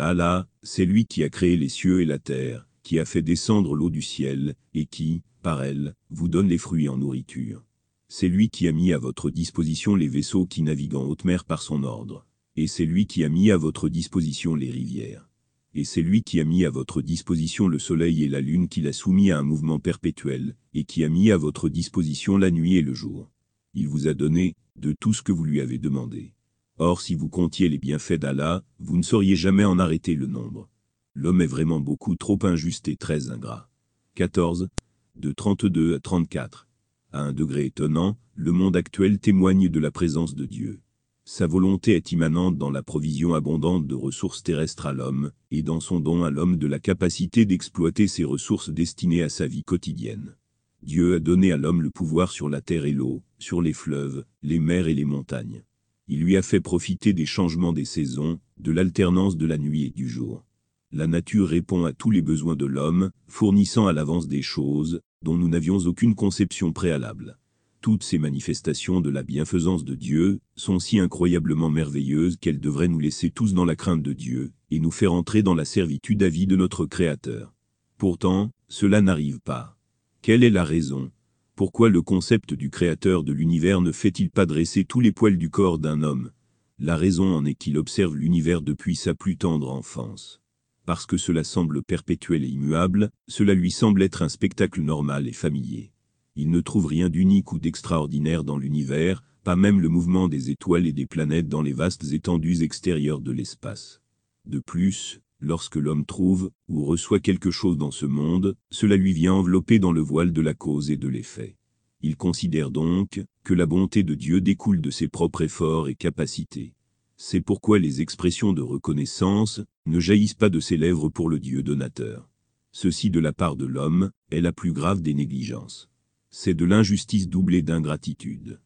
Allah, c'est lui qui a créé les cieux et la terre, qui a fait descendre l'eau du ciel, et qui, par elle, vous donne les fruits en nourriture. C'est lui qui a mis à votre disposition les vaisseaux qui naviguent en haute mer par son ordre. Et c'est lui qui a mis à votre disposition les rivières. Et c'est lui qui a mis à votre disposition le soleil et la lune qu'il a soumis à un mouvement perpétuel, et qui a mis à votre disposition la nuit et le jour. Il vous a donné, de tout ce que vous lui avez demandé. Or si vous comptiez les bienfaits d'Allah, vous ne sauriez jamais en arrêter le nombre. L'homme est vraiment beaucoup trop injuste et très ingrat. 14. De 32 à 34. À un degré étonnant, le monde actuel témoigne de la présence de Dieu. Sa volonté est immanente dans la provision abondante de ressources terrestres à l'homme, et dans son don à l'homme de la capacité d'exploiter ces ressources destinées à sa vie quotidienne. Dieu a donné à l'homme le pouvoir sur la terre et l'eau, sur les fleuves, les mers et les montagnes. Il lui a fait profiter des changements des saisons, de l'alternance de la nuit et du jour. La nature répond à tous les besoins de l'homme, fournissant à l'avance des choses, dont nous n'avions aucune conception préalable. Toutes ces manifestations de la bienfaisance de Dieu sont si incroyablement merveilleuses qu'elles devraient nous laisser tous dans la crainte de Dieu, et nous faire entrer dans la servitude à vie de notre Créateur. Pourtant, cela n'arrive pas. Quelle est la raison Pourquoi le concept du Créateur de l'univers ne fait-il pas dresser tous les poils du corps d'un homme? La raison en est qu'il observe l'univers depuis sa plus tendre enfance parce que cela semble perpétuel et immuable, cela lui semble être un spectacle normal et familier. Il ne trouve rien d'unique ou d'extraordinaire dans l'univers, pas même le mouvement des étoiles et des planètes dans les vastes étendues extérieures de l'espace. De plus, lorsque l'homme trouve ou reçoit quelque chose dans ce monde, cela lui vient envelopper dans le voile de la cause et de l'effet. Il considère donc que la bonté de Dieu découle de ses propres efforts et capacités. C'est pourquoi les expressions de reconnaissance ne jaillissent pas de ses lèvres pour le Dieu donateur. Ceci de la part de l'homme est la plus grave des négligences. C'est de l'injustice doublée d'ingratitude.